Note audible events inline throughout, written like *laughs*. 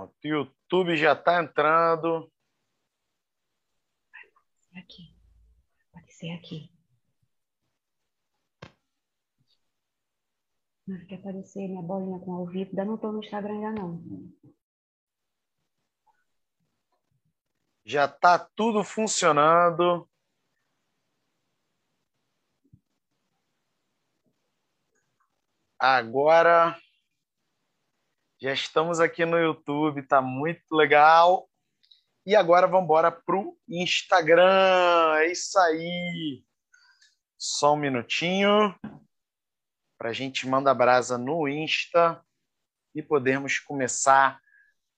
Pronto, o YouTube já está entrando. Aqui. Pode ser aqui. Não quer aparecer minha bolinha com ao vivo. Ainda não estou no Instagram ainda não. Já está tudo funcionando. Agora já estamos aqui no YouTube, tá muito legal. E agora vamos embora pro Instagram. É isso aí. Só um minutinho para a gente mandar brasa no Insta e podermos começar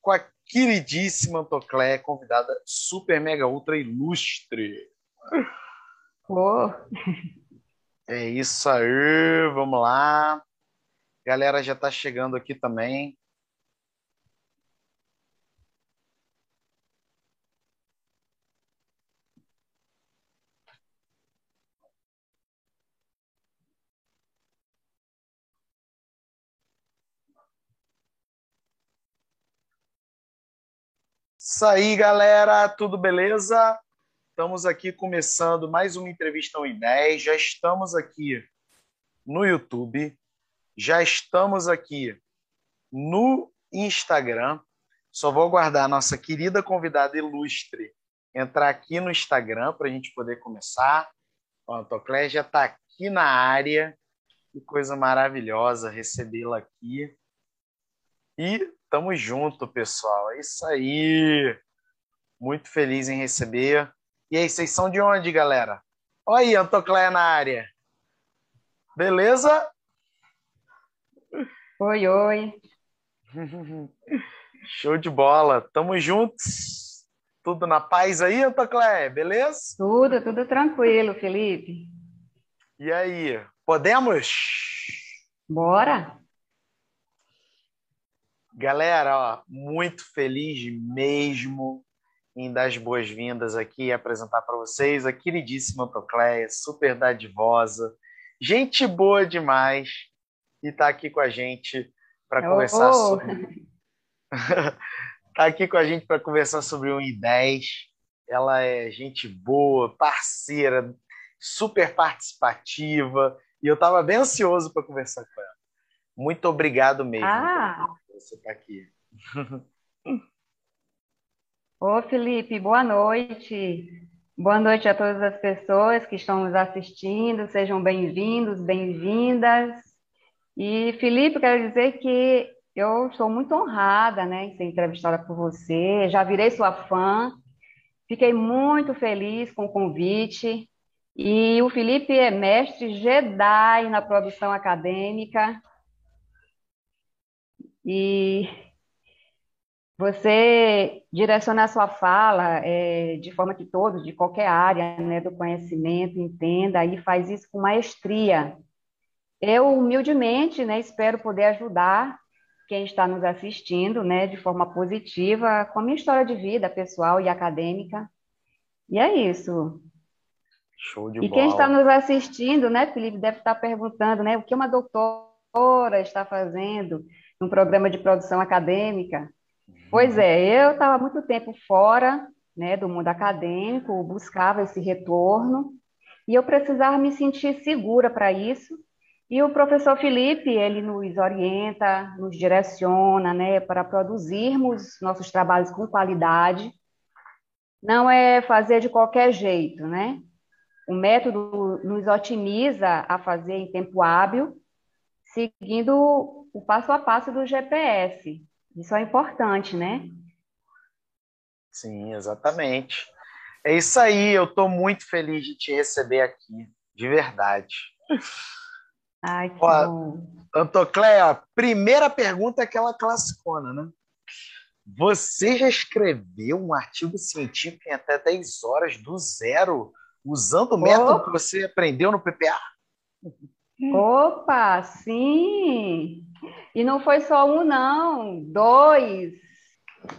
com a queridíssima Antoclé, convidada super mega ultra ilustre. Oh. É isso aí, vamos lá. Galera já está chegando aqui também. Isso aí, galera, tudo beleza? Estamos aqui começando mais uma entrevista 1 em 10. Já estamos aqui no YouTube, já estamos aqui no Instagram. Só vou aguardar a nossa querida convidada ilustre entrar aqui no Instagram para a gente poder começar. O Antoclé já está aqui na área. Que coisa maravilhosa recebê-la aqui. E tamo junto, pessoal. É isso aí. Muito feliz em receber. E aí, vocês são de onde, galera? Olha aí, Antocléia na área. Beleza? Oi, oi. *laughs* Show de bola. Tamo juntos. Tudo na paz aí, Antocléia? Beleza? Tudo, tudo tranquilo, Felipe. E aí, podemos? Bora. Galera, ó, muito feliz mesmo em dar as boas-vindas aqui e apresentar para vocês a queridíssima Antocléia, super dadivosa, gente boa demais, e está aqui com a gente para conversar Oh. sobre. tá aqui com a gente para *laughs* conversar sobre o I10. Ela é gente boa, parceira, super participativa, e eu estava bem ansioso para conversar com ela. Muito obrigado mesmo Ah, você estar aqui. *laughs* ô Felipe, boa noite. Boa noite a todas as pessoas que estão nos assistindo. Sejam bem-vindos, bem-vindas. E, Felipe, quero dizer que eu estou muito honrada, né, em ser entrevistada por você. Já virei sua fã. Fiquei muito feliz com o convite. E o Felipe é mestre Jedi na produção acadêmica. E você direcionar sua fala é, de forma que todos, de qualquer área, né, do conhecimento, entenda e faz isso com maestria. Eu, humildemente, né, espero poder ajudar quem está nos assistindo, né, de forma positiva, com a minha história de vida pessoal e acadêmica. E é isso. Show de E quem bola. está nos assistindo, né, Felipe, deve estar perguntando, né, o que uma doutora está fazendo num programa de produção acadêmica. Pois é, eu estava muito tempo fora, né, do mundo acadêmico, buscava esse retorno, e eu precisava me sentir segura para isso. E o professor Felipe, ele nos orienta, nos direciona, né, para produzirmos nossos trabalhos com qualidade. Não é fazer de qualquer jeito, né? O método nos otimiza a fazer em tempo hábil, seguindo o passo a passo do GPS. Isso é importante, né? Sim, exatamente. É isso aí, eu estou muito feliz de te receber aqui, de verdade. Ai, que Ó, bom. Antocléia, primeira pergunta é aquela classicona, né? Você já escreveu um artigo científico em até 10 horas do zero, usando o método Oh. que você aprendeu no PPA? Opa, sim! E não foi só um, não, dois.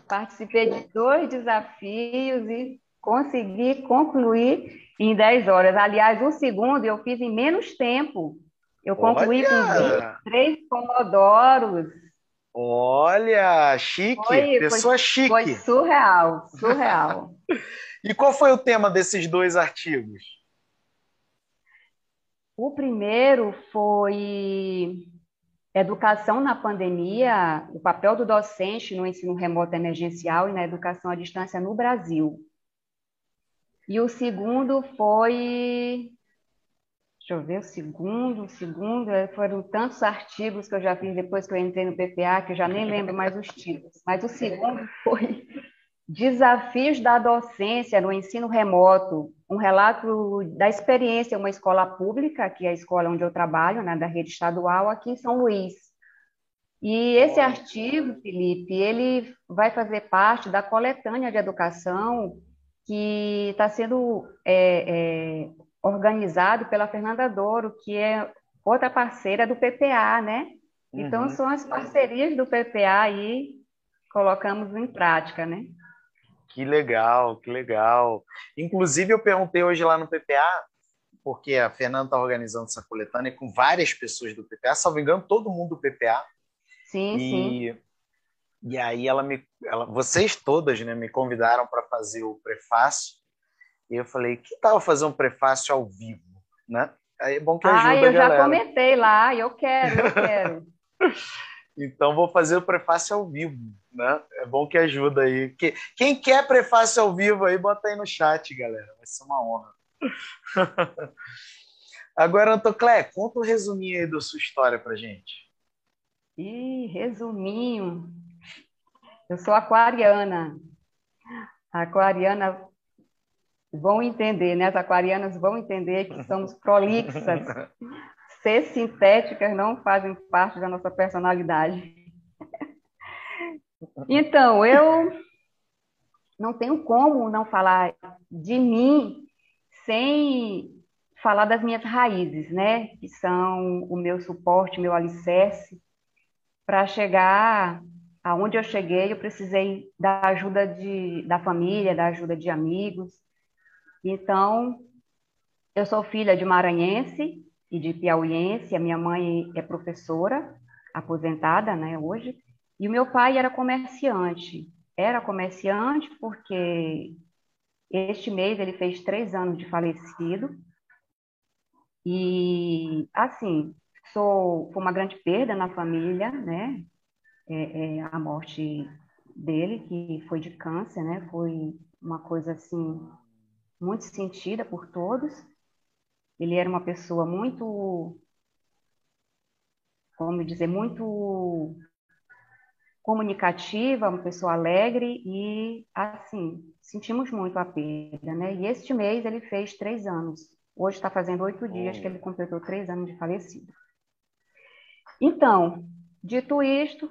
Participei de dois desafios e consegui concluir em 10 horas. Aliás, o segundo eu fiz em menos tempo. Eu concluí com Olha! 23 pomodoros. Olha, chique, foi, pessoa foi, chique. Foi surreal, surreal. *laughs* e qual foi o tema desses dois artigos? O primeiro foi educação na pandemia, o papel do docente no ensino remoto emergencial e na educação à distância no Brasil. E o segundo foi Deixa eu ver o segundo, o segundo, é, foram tantos artigos que eu já fiz depois que eu entrei no PPA, que eu já nem lembro mais os títulos. Mas o segundo *laughs* foi Desafios da Docência no Ensino Remoto, um relato da experiência em uma escola pública, que é a escola onde eu trabalho, né, da rede estadual, aqui em São Luís. E esse artigo, Felipe, ele vai fazer parte da coletânea de educação que está sendo é, é, organizado pela Fernanda Douro, que é outra parceira do PPA, né? Então, uhum. são as parcerias do PPA aí, colocamos em prática, né? Que legal, que legal. Inclusive, eu perguntei hoje lá no PPA, porque a Fernanda está organizando essa coletânea com várias pessoas do PPA, salvo engano, todo mundo do PPA. Sim, e, sim. E aí ela me, ela, vocês todas, né, me convidaram para fazer o prefácio e eu falei, que tal fazer um prefácio ao vivo, né? Aí é bom que ajuda ah, eu já comentei lá, eu quero, eu quero. *laughs* então vou fazer o prefácio ao vivo, né? É bom que ajuda aí. Que, quem quer prefácio ao vivo aí, bota aí no chat, galera. Vai ser uma honra. *laughs* Agora, Antoclé, conta um resuminho aí da sua história pra gente. Ih, resuminho. Eu sou aquariana. Aquariana vão entender, né? As aquarianas vão entender que somos prolixas. *laughs* Ser sintéticas não fazem parte da nossa personalidade. Então, eu não tenho como não falar de mim sem falar das minhas raízes, né? Que são o meu suporte, meu alicerce. Para chegar aonde eu cheguei, eu precisei da ajuda de, da família, da ajuda de amigos, então, eu sou filha de maranhense e de piauiense, a minha mãe é professora, aposentada, né, hoje, e o meu pai era comerciante. Era comerciante porque este mês ele fez três anos de falecido, e, assim, sou, foi uma grande perda na família, né, é, é, a morte dele, que foi de câncer, né, foi uma coisa, assim, muito sentida por todos. Ele era uma pessoa muito, como dizer, muito comunicativa, uma pessoa alegre e, assim, sentimos muito a perda, né? E este mês ele fez três anos. Hoje está fazendo oito dias que ele completou três anos de falecido. Então, dito isto,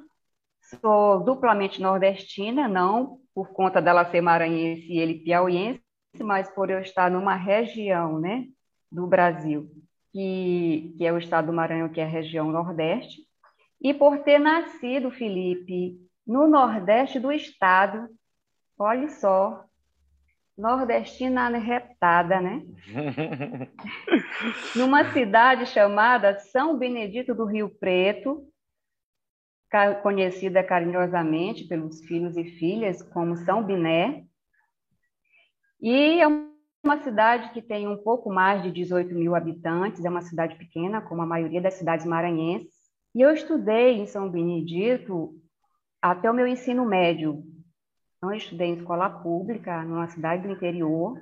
sou duplamente nordestina, não por conta dela ser maranhense e ele piauiense, mas por eu estar numa região né, do Brasil, que, que é o estado do Maranhão, que é a região Nordeste, e por ter nascido, Felipe, no Nordeste do estado, olha só, nordestina retada, né? *laughs* Numa cidade chamada São Benedito do Rio Preto, conhecida carinhosamente pelos filhos e filhas como São Biné, e é uma cidade que tem um pouco mais de 18 mil habitantes, é uma cidade pequena, como a maioria das cidades maranhenses. E eu estudei em São Benedito até o meu ensino médio. Então, estudei em escola pública, numa cidade do interior.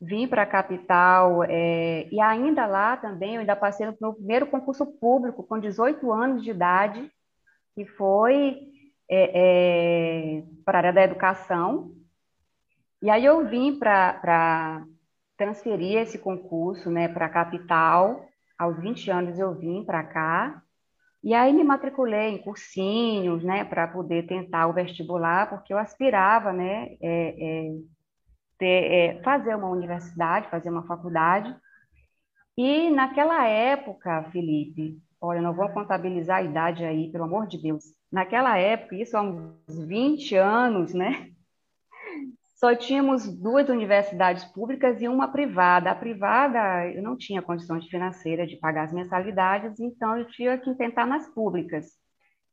Vim para a capital é, e ainda lá também, eu ainda passei no meu primeiro concurso público com 18 anos de idade, que foi é, é, para a área da educação, e aí eu vim para transferir esse concurso né, para a capital. Aos 20 anos eu vim para cá. E aí me matriculei em cursinhos, né, para poder tentar o vestibular, porque eu aspirava, né, é, é, ter, é, fazer uma universidade, fazer uma faculdade. E naquela época, Felipe, olha, não vou contabilizar a idade aí, pelo amor de Deus. Naquela época, isso há uns 20 anos, né? Só tínhamos duas universidades públicas e uma privada. A privada, eu não tinha condições financeiras de pagar as mensalidades, então eu tinha que tentar nas públicas.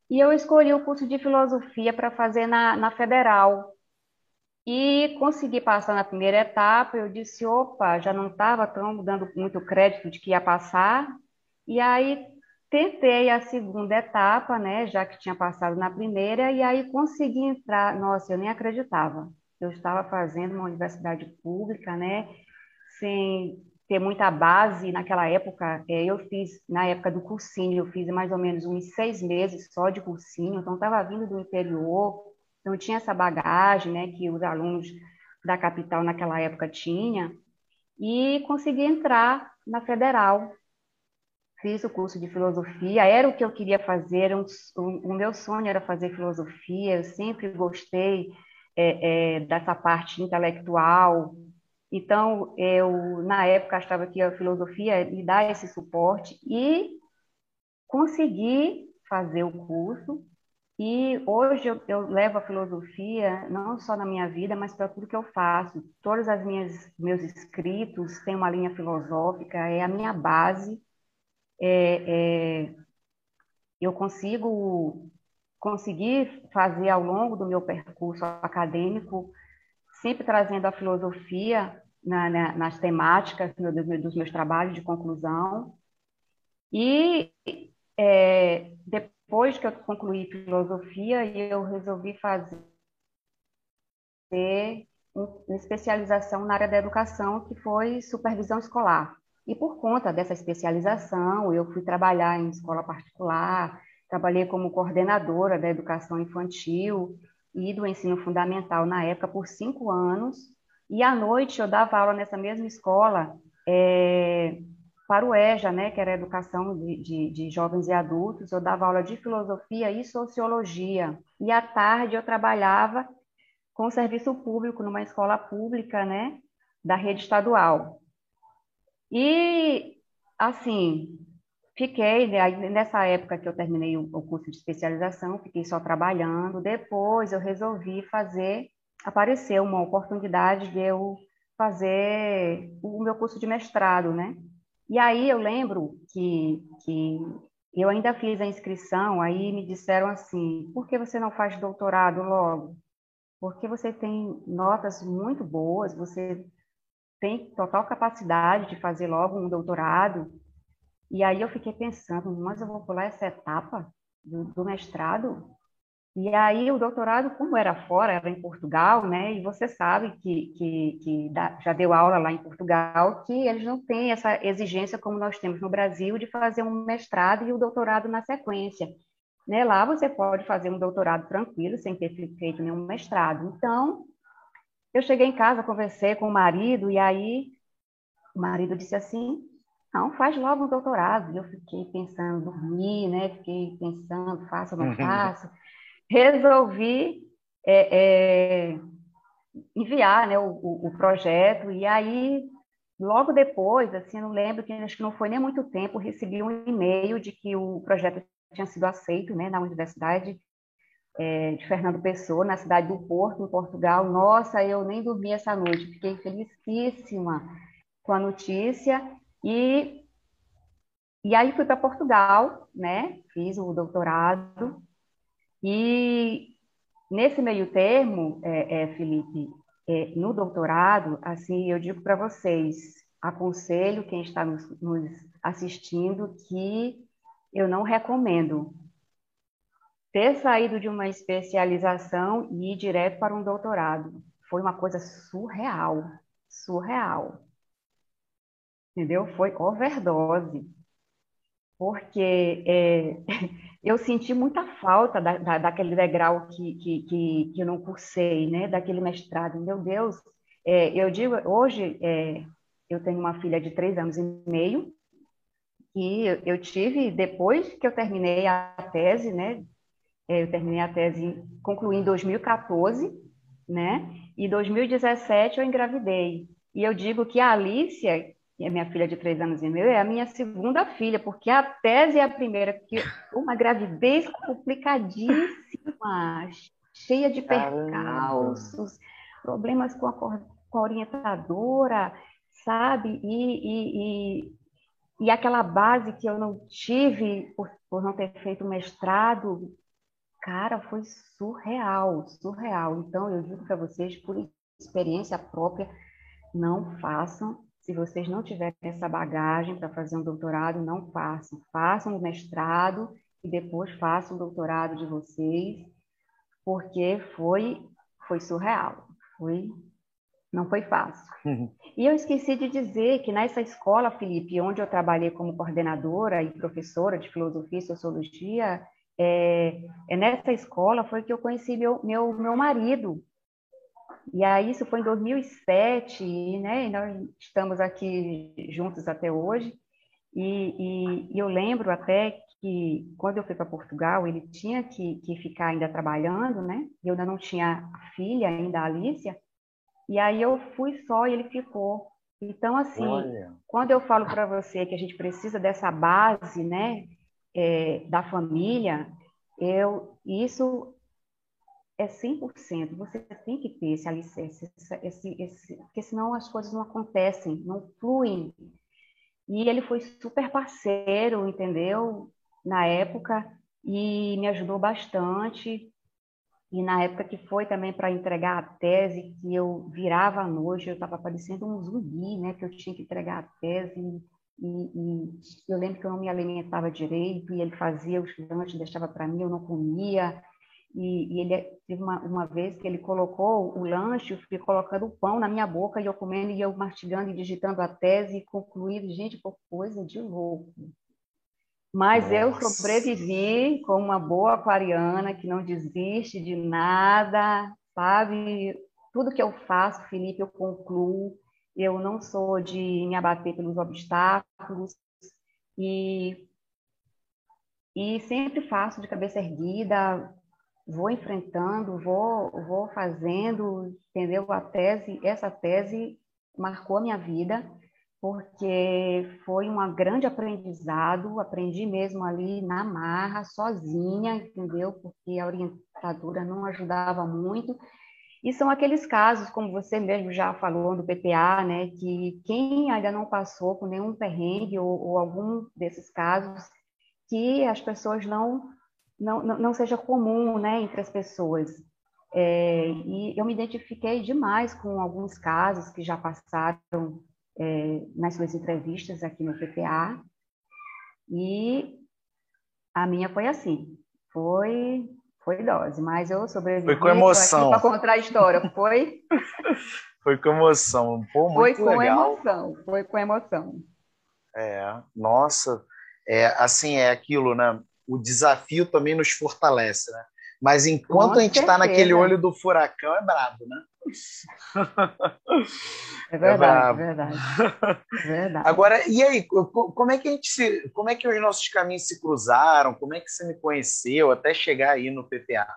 E eu escolhi o curso de filosofia para fazer na, na Federal. E consegui passar na primeira etapa. Eu disse: opa, já não estava tão dando muito crédito de que ia passar. E aí tentei a segunda etapa, né, já que tinha passado na primeira, e aí consegui entrar. Nossa, eu nem acreditava. Eu estava fazendo uma universidade pública, né, sem ter muita base naquela época. É, eu fiz, na época do cursinho, eu fiz mais ou menos uns seis meses só de cursinho, então estava vindo do interior, não tinha essa bagagem, né, que os alunos da capital naquela época tinham, e consegui entrar na federal. Fiz o curso de filosofia, era o que eu queria fazer, um, um, o meu sonho era fazer filosofia, eu sempre gostei é, é, dessa parte intelectual, então, eu, na época, achava que a filosofia me dá esse suporte e consegui fazer o curso. E hoje eu, eu levo a filosofia não só na minha vida, mas para tudo que eu faço. As minhas meus escritos têm uma linha filosófica, é a minha base. É, é, eu consigo conseguir fazer ao longo do meu percurso acadêmico sempre trazendo a filosofia na, na, nas temáticas dos, meus trabalhos de conclusão. E é, depois que eu concluí filosofia, eu resolvi fazer uma especialização na área da educação, que foi supervisão escolar. E por conta dessa especialização, eu fui trabalhar em escola particular, trabalhei como coordenadora da educação infantil, e do ensino fundamental na época por cinco anos, e à noite eu dava aula nessa mesma escola é, para o EJA, né, que era educação de, de, de, jovens e adultos, eu dava aula de filosofia e sociologia, e à tarde eu trabalhava com serviço público numa escola pública, né, da rede estadual. E, assim, Fiquei, né, nessa época que eu terminei o, curso de especialização, fiquei só trabalhando. Depois eu resolvi fazer, apareceu uma oportunidade de eu fazer o meu curso de mestrado, né? E aí eu lembro que, que eu ainda fiz a inscrição, aí me disseram assim, por que você não faz doutorado logo? Porque você tem notas muito boas, você tem total capacidade de fazer logo um doutorado, e aí eu fiquei pensando, mas eu vou pular essa etapa do, do mestrado? E aí o doutorado, como era fora, era em Portugal, né? E você sabe que, que, que já deu aula lá em Portugal, que eles não têm essa exigência como nós temos no Brasil de fazer um mestrado e o doutorado na sequência. Né? Lá você pode fazer um doutorado tranquilo, sem ter feito nenhum mestrado. Então, eu cheguei em casa, conversei com o marido, e aí o marido disse assim, não, faz logo um doutorado. E eu fiquei pensando, dormir, né? Fiquei pensando, faço ou não uhum. faço. Resolvi é, é, enviar né, o, o, o, projeto, e aí, logo depois, assim, não lembro, que acho que não foi nem muito tempo, recebi um e-mail de que o projeto tinha sido aceito né, na Universidade é, de Fernando Pessoa, na cidade do Porto, em Portugal. Nossa, eu nem dormi essa noite, fiquei felicíssima com a notícia e, e aí fui para Portugal, né? Fiz o doutorado. E nesse meio termo, é, é, Felipe, é, no doutorado, assim, eu digo para vocês, aconselho quem está nos, nos assistindo que eu não recomendo ter saído de uma especialização e ir direto para um doutorado. Foi uma coisa surreal, surreal entendeu? Foi overdose, porque é, *laughs* eu senti muita falta da, da, daquele degrau que, que, que, que, eu não cursei, né? Daquele mestrado. Meu Deus, é, eu digo, hoje é, eu tenho uma filha de três anos e meio, e eu tive, depois que eu terminei a tese, né? É, eu terminei a tese, concluí em 2014, né? E 2017 eu engravidei. E eu digo que a Alicia, e a minha filha de três anos e meio é a minha segunda filha, porque a tese é a primeira, que uma gravidez complicadíssima, cheia de percalços, problemas com a, com a orientadora, sabe? E, e, e, e, aquela base que eu não tive por, por não ter feito mestrado, cara, foi surreal, surreal. Então, eu digo para vocês, por experiência própria, não façam. Se vocês não tiverem essa bagagem para fazer um doutorado, não façam. Façam o mestrado e depois façam o doutorado de vocês, porque foi, foi surreal. Foi, não foi fácil. Uhum. E eu esqueci de dizer que nessa escola, Felipe, onde eu trabalhei como coordenadora e professora de filosofia e sociologia, é, é nessa escola foi que eu conheci meu, meu, meu marido. E aí isso foi em 2007, né? E nós estamos aqui juntos até hoje. E, e, e eu lembro até que quando eu fui para Portugal, ele tinha que, que ficar ainda trabalhando, né? Eu ainda não tinha filha ainda, a Alicia. E aí eu fui só e ele ficou. Então, assim, Olha. quando eu falo para você que a gente precisa dessa base, né? é, da família, eu, isso é 100%. Você tem que ter esse alicerce, esse, esse, porque senão as coisas não acontecem, não fluem. E ele foi super parceiro, entendeu? Na época, e me ajudou bastante. E na época que foi também para entregar a tese, que eu virava à noite, eu estava parecendo um zumbi, né? Que eu tinha que entregar a tese e, e, eu lembro que eu não me alimentava direito e ele fazia os lanches, deixava para mim, eu não comia. E, e, ele teve uma, uma vez que ele colocou o lanche, eu fiquei colocando o pão na minha boca e eu comendo e eu mastigando e digitando a tese e concluindo, gente, por coisa de louco. Mas Nossa. eu sobrevivi como uma boa aquariana que não desiste de nada, sabe? Tudo que eu faço, Felipe, eu concluo eu não sou de me abater pelos obstáculos e, e sempre faço de cabeça erguida, vou enfrentando, vou, vou fazendo, entendeu? A tese, essa tese marcou a minha vida, porque foi um grande aprendizado, aprendi mesmo ali na marra, sozinha, entendeu? Porque a orientadora não ajudava muito, e são aqueles casos, como você mesmo já falou do PPA, né, que quem ainda não passou por nenhum perrengue ou, ou algum desses casos, que as pessoas não, não, não seja comum né, entre as pessoas. É, e eu me identifiquei demais com alguns casos que já passaram é, nas suas entrevistas aqui no PPA, e a minha foi assim, foi foi dose, mas eu sobrevivi. Foi com emoção. Para contar a história, foi? *laughs* foi com emoção. Pô, foi com legal. emoção, foi com emoção. É, nossa, é, assim, é aquilo, né? O desafio também nos fortalece, né? Mas enquanto Com a gente está naquele olho do furacão, é brabo, né? *laughs* É verdade, é verdade, verdade. Agora, e aí, como é que a gente se, como é que os nossos caminhos se cruzaram? Como é que você me conheceu até chegar aí no PPA?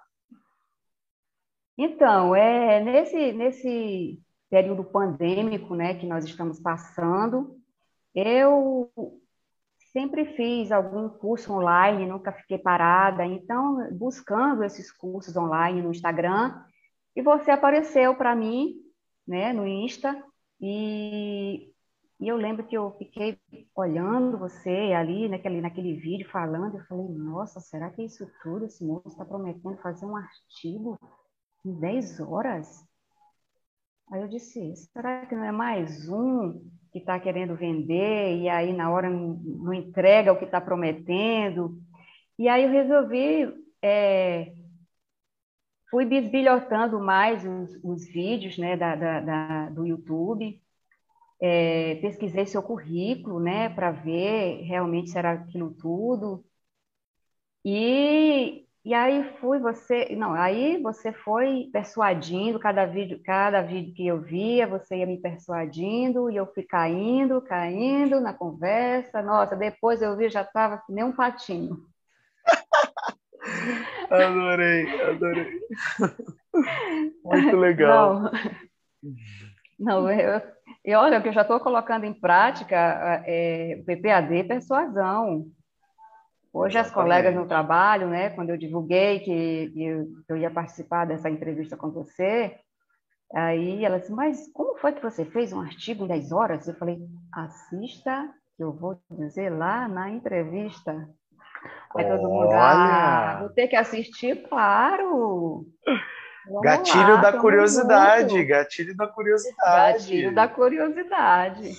Então, é nesse nesse período pandêmico, né, que nós estamos passando, eu sempre fiz algum curso online, nunca fiquei parada. Então, buscando esses cursos online no Instagram, e você apareceu para mim, né, no Insta, e, e, eu lembro que eu fiquei olhando você ali naquele, naquele vídeo falando, eu falei, nossa, será que é isso tudo? Esse moço está prometendo fazer um artigo em 10 horas? Aí eu disse, será que não é mais um que está querendo vender e aí na hora não, entrega o que está prometendo? E aí eu resolvi é, fui bisbilhotando mais os, os vídeos né, da, da, da, do YouTube, é, pesquisei seu currículo, né, para ver realmente se era aquilo tudo. E, e aí fui você, não, aí você foi persuadindo cada vídeo, cada vídeo que eu via, você ia me persuadindo e eu fui caindo, caindo na conversa. Nossa, depois eu vi já estava nem um patinho. *laughs* Adorei, adorei. *laughs* Muito legal. Não, não eu, e olha que eu já estou colocando em prática é, PPAD persuasão. Hoje as colegas no trabalho, né, quando eu divulguei que, que eu, eu ia participar dessa entrevista com você, aí elas disse, mas como foi que você fez um artigo em 10 horas? Eu falei, assista, que eu vou dizer lá na entrevista. Aí todo mundo, ah, vou ter que assistir, claro. Vamos gatilho lá, da curiosidade, junto. gatilho da curiosidade. Gatilho da curiosidade.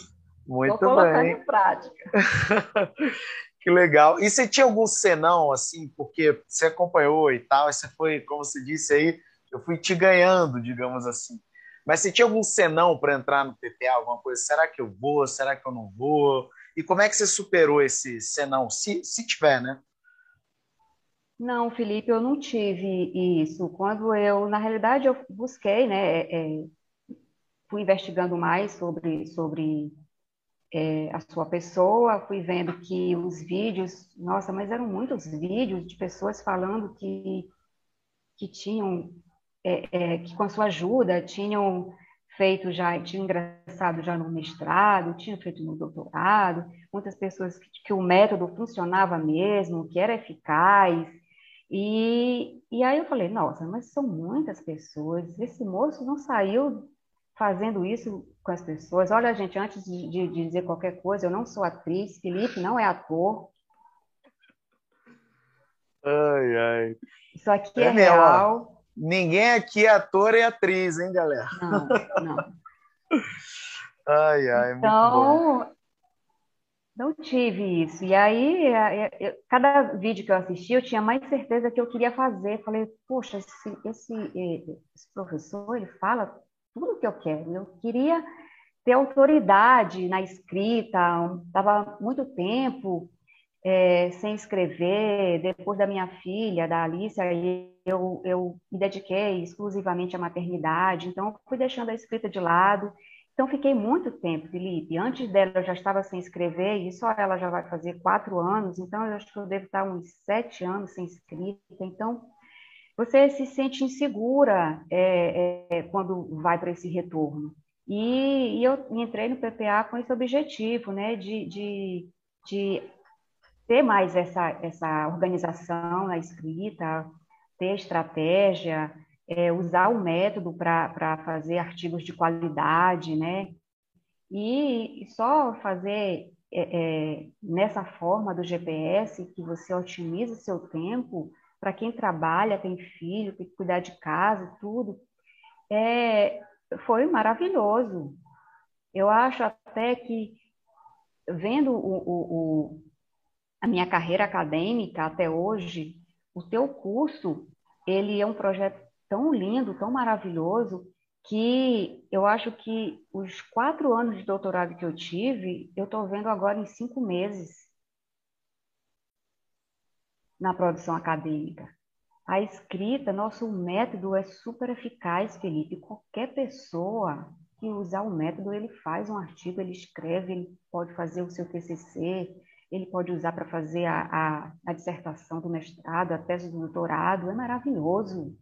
Muito Vou colocar bem. em prática. *laughs* que legal. E você tinha algum senão, assim, porque você acompanhou e tal, e você foi, como você disse aí, eu fui te ganhando, digamos assim. Mas você tinha algum senão para entrar no PPA, alguma coisa? Será que eu vou? Será que eu não vou? E como é que você superou esse senão? Se, se tiver, né? Não, Felipe, eu não tive isso. Quando eu, na realidade, eu busquei, né, é, fui investigando mais sobre, sobre é, a sua pessoa, fui vendo que os vídeos, nossa, mas eram muitos vídeos de pessoas falando que, que tinham, é, é, que com a sua ajuda tinham feito já, tinham ingressado já no mestrado, tinham feito no doutorado, muitas pessoas que, que o método funcionava mesmo, que era eficaz, e, e aí eu falei, nossa, mas são muitas pessoas, esse moço não saiu fazendo isso com as pessoas. Olha, gente, antes de, de, de dizer qualquer coisa, eu não sou atriz, Felipe não é ator. Ai, ai. Isso aqui é, é real. Ninguém aqui é ator e atriz, hein, galera? Não, não. *laughs* ai, ai, então, não tive isso. E aí, eu, cada vídeo que eu assisti, eu tinha mais certeza que eu queria fazer. Falei, poxa, esse, esse, esse professor, ele fala tudo que eu quero. Eu queria ter autoridade na escrita, estava muito tempo é, sem escrever. Depois da minha filha, da Alicia, eu, eu me dediquei exclusivamente à maternidade, então fui deixando a escrita de lado então, fiquei muito tempo, Felipe. Antes dela, eu já estava sem escrever, e só ela já vai fazer quatro anos, então eu acho que eu devo estar uns sete anos sem escrita. Então, você se sente insegura é, é, quando vai para esse retorno. E, e, eu entrei no PPA com esse objetivo, né, de, de, de ter mais essa, essa organização na escrita, ter estratégia, é, usar o método para fazer artigos de qualidade, né? E, e só fazer é, é, nessa forma do GPS que você otimiza seu tempo para quem trabalha, tem filho, tem que cuidar de casa, tudo, é, foi maravilhoso. Eu acho até que vendo o, o, o, a minha carreira acadêmica até hoje, o teu curso ele é um projeto tão lindo, tão maravilhoso, que eu acho que os quatro anos de doutorado que eu tive, eu estou vendo agora em cinco meses na produção acadêmica. A escrita, nosso método é super eficaz, Felipe. Qualquer pessoa que usar o método, ele faz um artigo, ele escreve, ele pode fazer o seu TCC, ele pode usar para fazer a, a, a dissertação do mestrado, a tese do doutorado. É maravilhoso.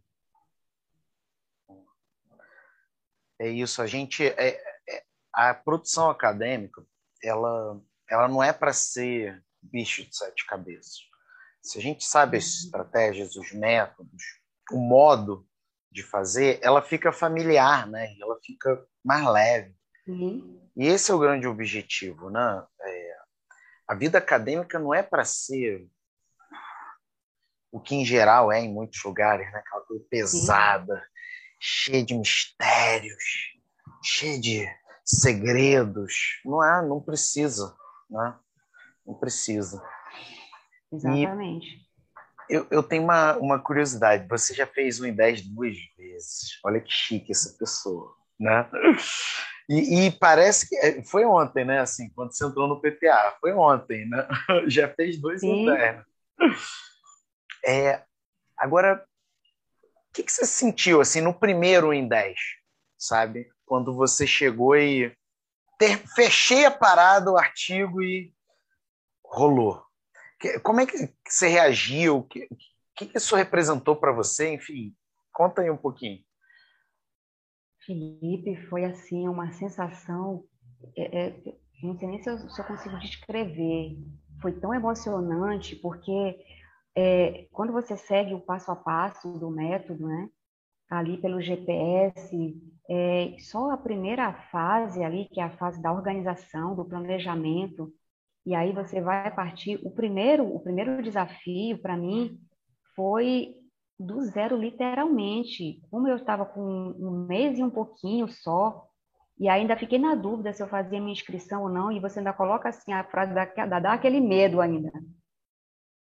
É isso, a gente é, é a produção acadêmica, ela ela não é para ser bicho de sete cabeças. Se a gente sabe as uhum. estratégias, os métodos, o modo de fazer, ela fica familiar, né? Ela fica mais leve. Uhum. E esse é o grande objetivo, né? É, a vida acadêmica não é para ser o que em geral é em muitos lugares, né? Aquela coisa pesada, cheia de mistérios, cheia de segredos. Não é, não precisa, né? Não precisa. Exatamente. E eu, eu tenho uma, uma curiosidade. Você já fez um em 10 duas vezes. Olha que chique essa pessoa, né? E, e, parece que é, foi ontem, né? Assim, quando você entrou no PPA, foi ontem, né? *laughs* Já fez dois internos. É, agora, o que, que você sentiu assim no primeiro em 10, sabe? Quando você chegou e ter, fechei a parada, o artigo e rolou. Como é que você reagiu? O que, que isso representou para você? Enfim, conta aí um pouquinho. Felipe, foi assim uma sensação, é, é, não sei nem se eu, se eu consigo descrever. Foi tão emocionante porque é, quando você segue o passo a passo do método, né, ali pelo GPS, é, só a primeira fase ali, que é a fase da organização, do planejamento, e aí você vai partir. O primeiro, o primeiro desafio para mim foi do zero, literalmente. Como eu estava com um mês e um pouquinho só, e ainda fiquei na dúvida se eu fazia minha inscrição ou não, e você ainda coloca assim a frase da, da dá aquele medo ainda.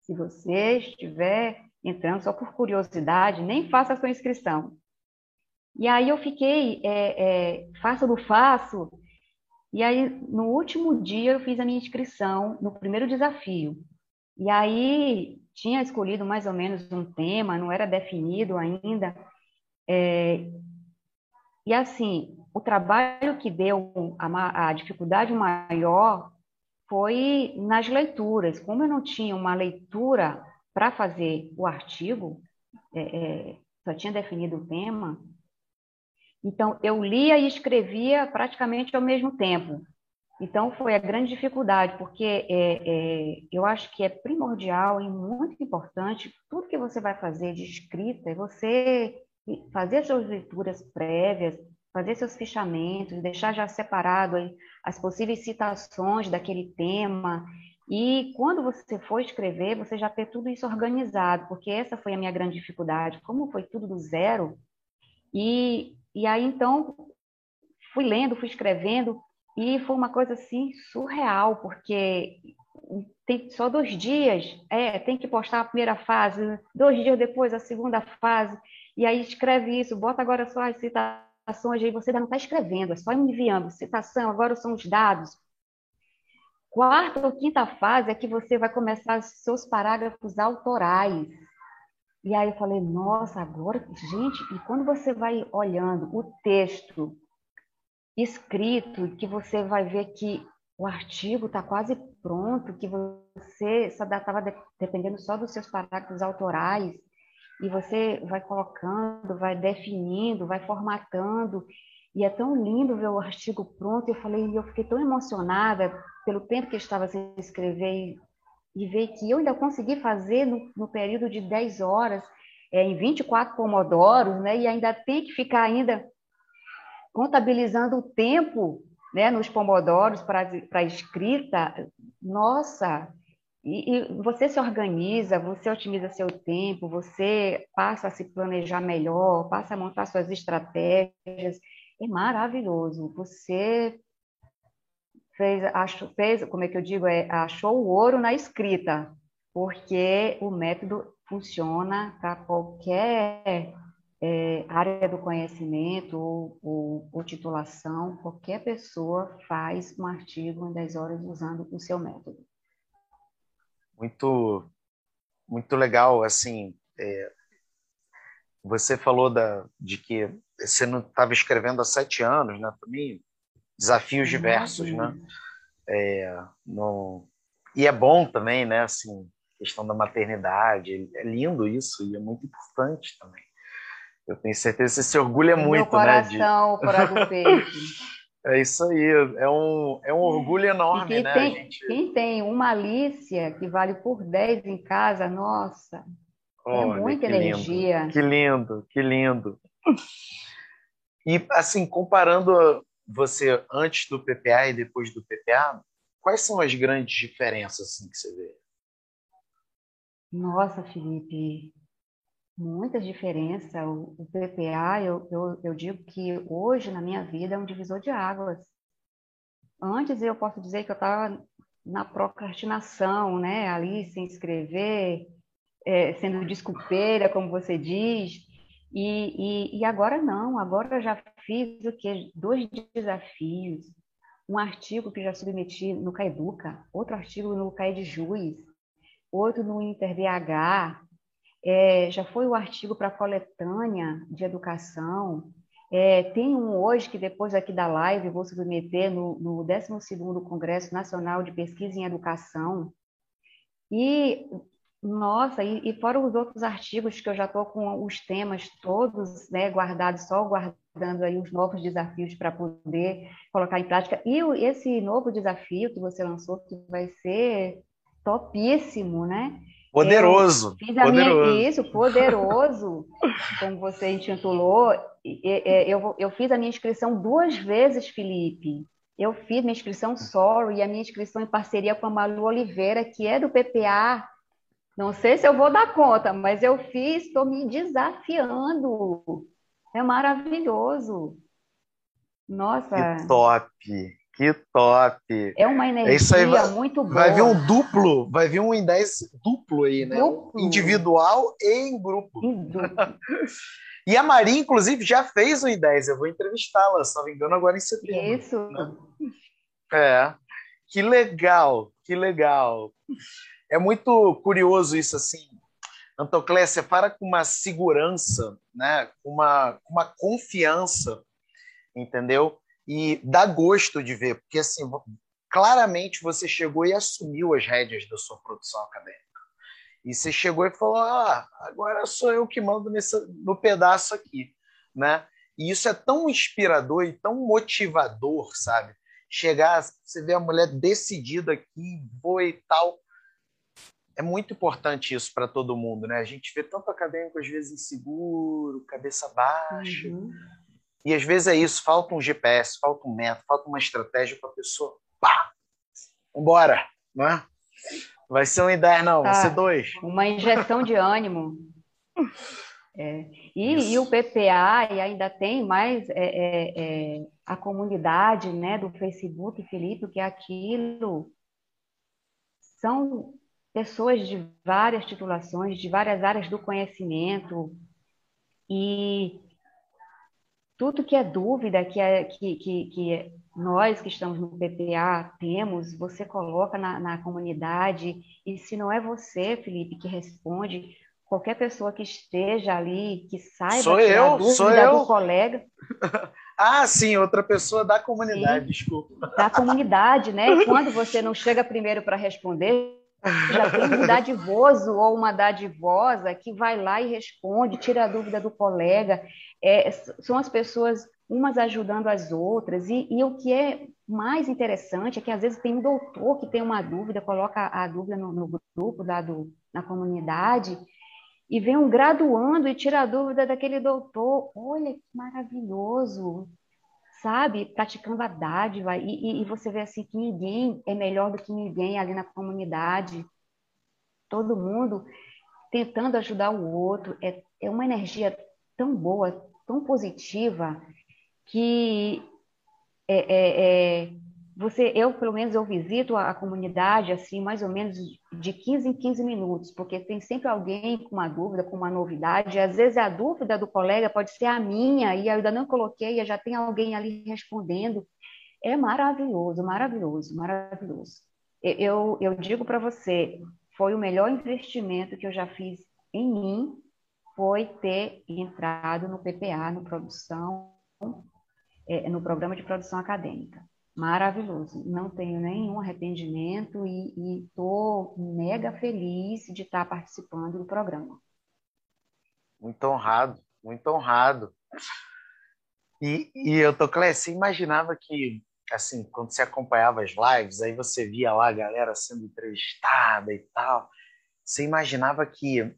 Se você estiver entrando só por curiosidade, nem faça a sua inscrição. E aí eu fiquei, é, é, faço do faço, e aí no último dia eu fiz a minha inscrição no primeiro desafio. E aí tinha escolhido mais ou menos um tema, não era definido ainda. É, e assim, o trabalho que deu a, a dificuldade maior foi nas leituras. Como eu não tinha uma leitura para fazer o artigo, é, é, só tinha definido o tema, então eu lia e escrevia praticamente ao mesmo tempo. Então foi a grande dificuldade, porque é, é, eu acho que é primordial e muito importante tudo que você vai fazer de escrita, é você fazer suas leituras prévias, fazer seus fichamentos, deixar já separado as possíveis citações daquele tema e quando você for escrever, você já ter tudo isso organizado, porque essa foi a minha grande dificuldade. Como foi tudo do zero, e, e aí então fui lendo, fui escrevendo, e foi uma coisa assim surreal, porque tem só dois dias, é, tem que postar a primeira fase, dois dias depois a segunda fase, e aí escreve isso, bota agora só as citações, aí você ainda não está escrevendo, é só enviando, citação, agora são os dados, Quarta ou quinta fase é que você vai começar seus parágrafos autorais. E aí eu falei, nossa, agora, gente, e quando você vai olhando o texto escrito, que você vai ver que o artigo está quase pronto, que você só estava dependendo só dos seus parágrafos autorais, e você vai colocando, vai definindo, vai formatando, e é tão lindo ver o artigo pronto. Eu falei, eu fiquei tão emocionada pelo tempo que eu estava sem escrever e, ver que eu ainda consegui fazer no, no período de 10 horas, é, em 24 pomodoros, né? E ainda tem que ficar ainda contabilizando o tempo, né? Nos pomodoros para escrita. Nossa, e, e, você se organiza, você otimiza seu tempo, você passa a se planejar melhor, passa a montar suas estratégias é maravilhoso. Você fez, achou, fez, como é que eu digo, é, achou o ouro na escrita, porque o método funciona para qualquer é, área do conhecimento ou, ou, ou, titulação, qualquer pessoa faz um artigo em 10 horas usando o seu método. Muito, muito legal, assim, é, você falou da, de que você não estava escrevendo há sete anos, né? Também desafios diversos, né? É, no... E é bom também, né? Assim, questão da maternidade, é lindo isso e é muito importante também. Eu tenho certeza que você se orgulha muito, Meu coração, né? De... peixe. *laughs* É isso aí, é um, é um orgulho enorme, quem né? Tem, gente... Quem tem uma Alícia que vale por 10 em casa, nossa, Olha, é muita que energia. Lindo, que lindo, que lindo. E, assim, comparando você antes do PPA e depois do PPA, quais são as grandes diferenças assim, que você vê? Nossa, Felipe, muita diferença. O, o PPA, eu, eu, eu digo que hoje na minha vida é um divisor de águas. Antes eu posso dizer que eu estava na procrastinação, né? Ali sem escrever, é, sendo desculpeira, como você diz, e, e, e, agora não, agora já fiz o que? Dois desafios, um artigo que já submeti no Caeduca, outro artigo no CAE de Juiz, outro no InterDH, é, já foi o artigo para a coletânea de educação, é, tem um hoje que depois aqui da live vou submeter no, no 12º Congresso Nacional de Pesquisa em Educação, e nossa, e, e fora os outros artigos que eu já estou com os temas todos né, guardados, só guardando aí os novos desafios para poder colocar em prática. E esse novo desafio que você lançou, que vai ser topíssimo, né? Poderoso. Eu fiz a poderoso. Minha, isso, poderoso, *laughs* como você intitulou. Eu, eu fiz a minha inscrição duas vezes, Felipe. eu fiz minha inscrição solo e a minha inscrição em parceria com a Malu Oliveira, que é do PPA. Não sei se eu vou dar conta, mas eu fiz, estou me desafiando. É maravilhoso. Nossa. Que top! Que top! É uma energia é vai, muito boa. Vai vir um duplo, vai vir um em 10 duplo aí, né? Duplo. Individual e em grupo. Em *laughs* e a Maria, inclusive, já fez o em 10. Eu vou entrevistá-la, se não me engano, agora em setembro. Isso. Né? É. Que legal, que legal. É muito curioso isso, assim. Antoclésia, para com uma segurança, né? uma, uma confiança, entendeu? E dá gosto de ver, porque assim, claramente você chegou e assumiu as rédeas da sua produção acadêmica. E você chegou e falou: ah, agora sou eu que mando nesse, no pedaço aqui, né? E isso é tão inspirador e tão motivador, sabe? Chegar, você vê a mulher decidida aqui, vou e tal. É muito importante isso para todo mundo, né? A gente vê tanto acadêmico às vezes inseguro, cabeça baixa. Uhum. E às vezes é isso, falta um GPS, falta um método, falta uma estratégia para a pessoa. Pá! Vambora! Né? Vai ser uma ideia, não, tá. vai ser dois. Uma injeção de ânimo. É. E, e, o PPA e ainda tem mais é, é, é, a comunidade né, do Facebook, Felipe, que é aquilo. São pessoas de várias titulações, de várias áreas do conhecimento, e tudo que é dúvida que, é, que, que, que nós que estamos no PPA temos, você coloca na, na comunidade, e se não é você, Felipe, que responde, qualquer pessoa que esteja ali, que saiba sou eu, a dúvida sou eu. do colega. *laughs* ah, sim, outra pessoa da comunidade, sim, desculpa. Da comunidade, né? E *laughs* quando você não chega primeiro para responder, já tem um *laughs* dadivoso ou uma dadivosa que vai lá e responde, tira a dúvida do colega. É, são as pessoas umas ajudando as outras. E, e, o que é mais interessante é que às vezes tem um doutor que tem uma dúvida, coloca a dúvida no, no grupo lá do, na comunidade, e vem um graduando e tira a dúvida daquele doutor. Olha que maravilhoso! Sabe, praticando a dádiva, e, e, e, você vê assim que ninguém é melhor do que ninguém ali na comunidade, todo mundo tentando ajudar o outro, é, é uma energia tão boa, tão positiva, que é, é, é você, eu pelo menos eu visito a, a, comunidade assim mais ou menos de 15 em 15 minutos, porque tem sempre alguém com uma dúvida, com uma novidade. Às vezes a dúvida do colega pode ser a minha e eu ainda não coloquei, e já tem alguém ali respondendo. É maravilhoso, maravilhoso, maravilhoso. Eu, eu digo para você, foi o melhor investimento que eu já fiz em mim, foi ter entrado no PPA, no produção, é, no programa de produção acadêmica maravilhoso. Não tenho nenhum arrependimento e estou mega feliz de estar participando do programa. Muito honrado, muito honrado. E, e eu tô, você imaginava que, assim, quando você acompanhava as lives, aí você via lá a galera sendo entrevistada e tal, você imaginava que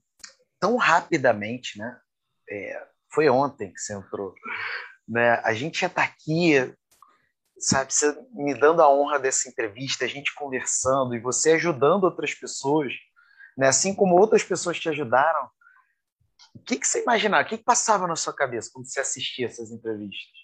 tão rapidamente, né? É, foi ontem que você entrou, né? A gente ia estar tá aqui sabe, você me dando a honra dessa entrevista, a gente conversando e você ajudando outras pessoas, né? assim como outras pessoas te ajudaram. O que, que você imaginava? O que, que passava na sua cabeça quando você assistia essas entrevistas?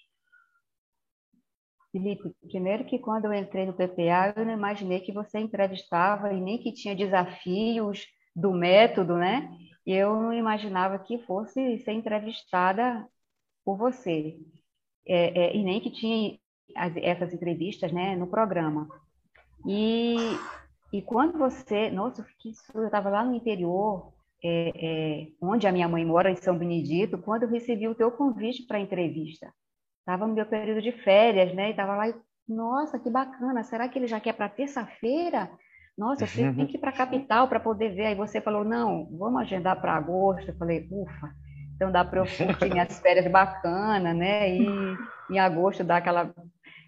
Felipe, primeiro que quando eu entrei no PPA, eu não imaginei que você entrevistava e nem que tinha desafios do método, né? Eu não imaginava que fosse ser entrevistada por você. É, é, e nem que tinha as, essas entrevistas né, no programa. E, e quando você. Nossa, eu estava lá no interior, é, é, onde a minha mãe mora, em São Benedito, quando eu recebi o teu convite para a entrevista. Estava no meu período de férias, né? E estava lá e, nossa, que bacana, será que ele já quer para terça-feira? Nossa, eu *laughs* tenho que ir para a capital para poder ver. Aí você falou, não, vamos agendar para agosto. Eu falei, ufa, então dá para eu curtir minhas férias bacana, né? E em agosto dá aquela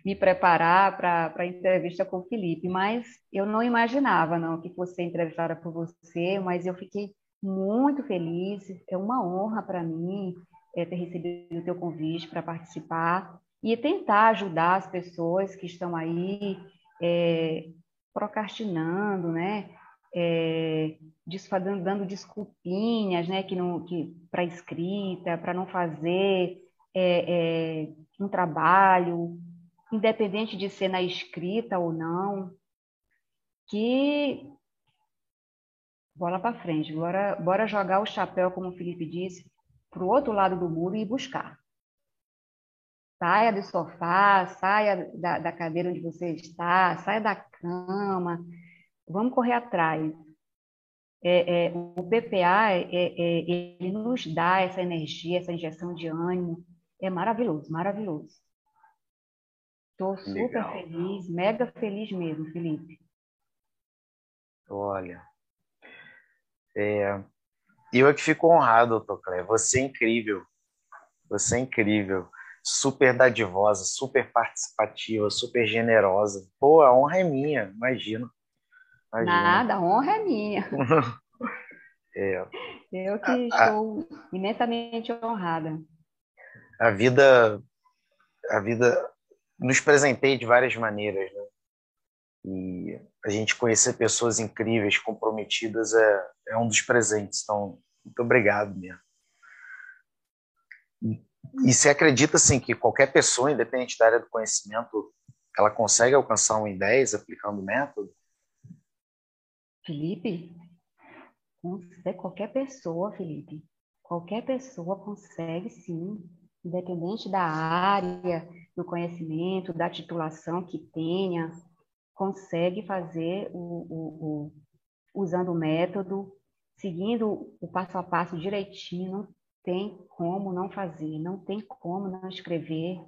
me preparar para a entrevista com o Felipe, mas eu não imaginava não que fosse ser entrevistada por você, mas eu fiquei muito feliz, é uma honra para mim é, ter recebido o teu convite para participar e tentar ajudar as pessoas que estão aí é, procrastinando, né? É, dando, dando desculpinhas, né? Que não, que para escrita, para não fazer é, é, um trabalho, independente de ser na escrita ou não, que bola para frente, bora, bora jogar o chapéu, como o Felipe disse, para o outro lado do muro e buscar. Saia do sofá, saia da, da cadeira onde você está, saia da cama, vamos correr atrás. É, é, o PPA, é, é, ele nos dá essa energia, essa injeção de ânimo, é maravilhoso, maravilhoso. Estou super Legal. feliz, mega feliz mesmo, Felipe. Olha, é, eu é que fico honrado, Toclé. Você é incrível. Você é incrível super dadivosa, super participativa, super generosa. Pô, a honra é minha, imagino. imagino. Nada, a honra é minha. *laughs* é. Eu que a, estou a, imensamente honrada. A vida, a vida nos presenteia de várias maneiras, né? E a gente conhecer pessoas incríveis, comprometidas, é, é um dos presentes. Então, muito obrigado mesmo. E você acredita assim que qualquer pessoa, independente da área do conhecimento, ela consegue alcançar um em 10 aplicando o método? Felipe, qualquer pessoa, Felipe, qualquer pessoa consegue sim, independente da área do conhecimento, da titulação que tenha, consegue fazer o, o, o usando o método, seguindo o passo a passo direitinho, tem como não fazer, não tem como não escrever.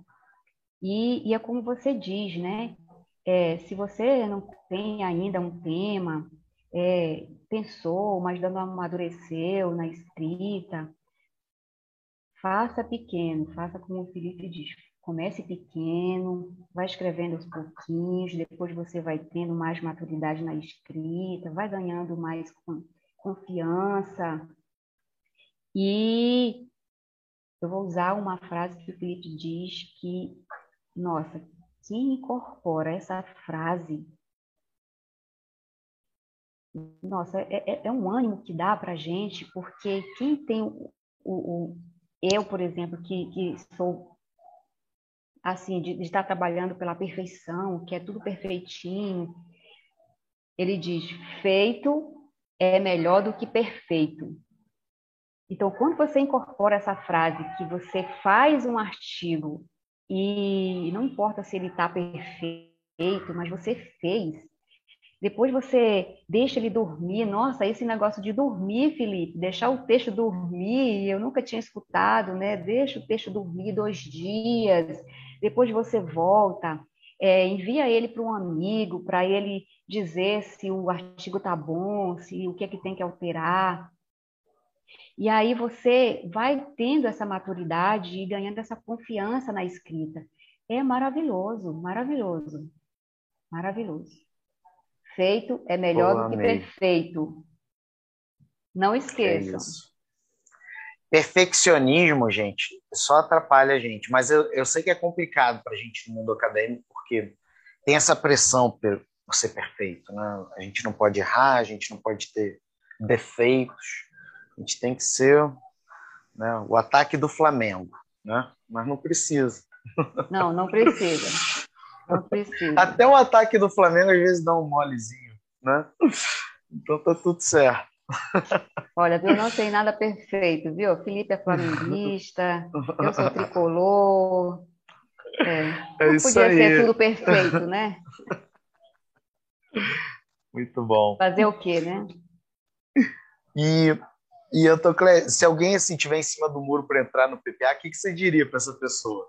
E, e é como você diz, né? É, se você não tem ainda um tema, é, pensou, mas não amadureceu na escrita, faça pequeno, faça como o Felipe diz. Comece pequeno, vai escrevendo aos pouquinhos, depois você vai tendo mais maturidade na escrita, vai ganhando mais confiança, e eu vou usar uma frase que o Felipe diz que, nossa, quem incorpora essa frase, nossa, é, é, é um ânimo que dá para gente, porque quem tem o, o, o eu, por exemplo, que, que sou assim, de, de, estar trabalhando pela perfeição, que é tudo perfeitinho, ele diz: feito é melhor do que perfeito. Então, quando você incorpora essa frase que você faz um artigo e não importa se ele está perfeito, mas você fez, depois você deixa ele dormir. Nossa, esse negócio de dormir, Felipe, deixar o texto dormir, eu nunca tinha escutado, né? Deixa o texto dormir dois dias, depois você volta, é, envia ele para um amigo, para ele dizer se o artigo está bom, se o que é que tem que alterar. E aí você vai tendo essa maturidade e ganhando essa confiança na escrita. É maravilhoso, maravilhoso, maravilhoso. Feito é melhor do que amei. perfeito. Não esqueçam. É Perfeccionismo, gente, só atrapalha a gente. Mas eu, eu sei que é complicado para a gente no mundo acadêmico, porque tem essa pressão por ser perfeito. Né? A gente não pode errar, a gente não pode ter defeitos. A gente tem que ser né, o ataque do Flamengo, né? mas não precisa. Não, não precisa. *laughs* Não precisa. Até o ataque do Flamengo às vezes dá um molezinho, né? Então tá tudo certo. Olha, eu não sei nada perfeito, viu? Felipe é flamenguista, eu sou tricolor. É, é não podia aí. ser tudo perfeito, né? Muito bom. Fazer o quê, né? E e eu tô, se alguém assim tiver em cima do muro para entrar no PPA, o que, que você diria para essa pessoa?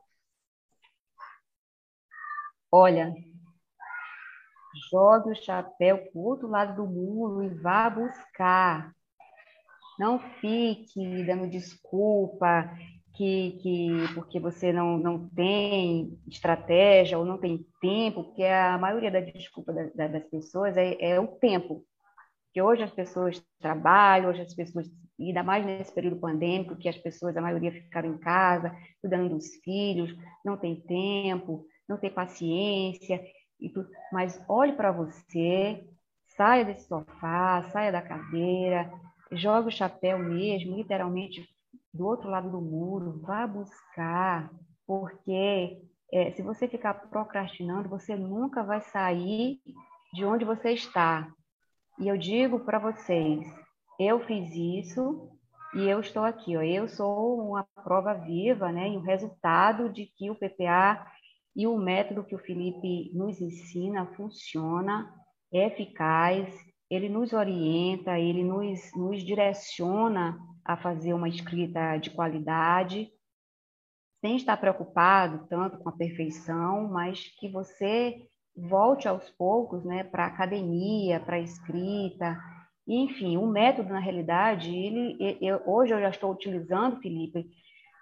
Olha, jogue o chapéu para o outro lado do muro e vá buscar. Não fique dando desculpa que, que porque você não, não tem estratégia ou não tem tempo, porque a maioria da desculpa da, da, das pessoas é, é o tempo. Porque hoje as pessoas trabalham, hoje as pessoas, ainda mais nesse período pandêmico, que as pessoas, a maioria ficaram em casa, cuidando dos filhos, não tem tempo, não tem paciência, e tudo. mas olhe para você, saia desse sofá, saia da cadeira, jogue o chapéu mesmo, literalmente do outro lado do muro, vá buscar, porque é, se você ficar procrastinando, você nunca vai sair de onde você está. E eu digo para vocês, eu fiz isso e eu estou aqui. Ó, eu sou uma prova viva, né, e o resultado de que o PPA e o método que o Felipe nos ensina funciona, é eficaz, ele nos orienta, ele nos, nos direciona a fazer uma escrita de qualidade, sem estar preocupado tanto com a perfeição, mas que você volte aos poucos né, para a academia, para a escrita. Enfim, o método, na realidade, ele, eu, hoje eu já estou utilizando, Felipe,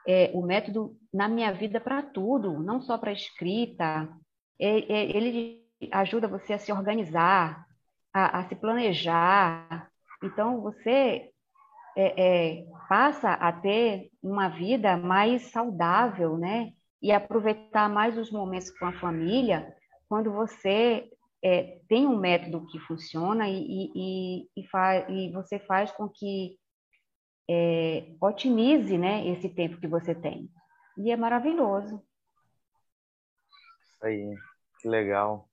é, o método na minha vida para tudo, não só para escrita. É, é, ele ajuda você a se organizar, a, a se planejar. Então, você é, é, passa a ter uma vida mais saudável, né? E aproveitar mais os momentos com a família, quando você é, tem um método que funciona e, e, e, faz, e você faz com que é, otimize né, esse tempo que você tem. E é maravilhoso. Isso aí, que legal.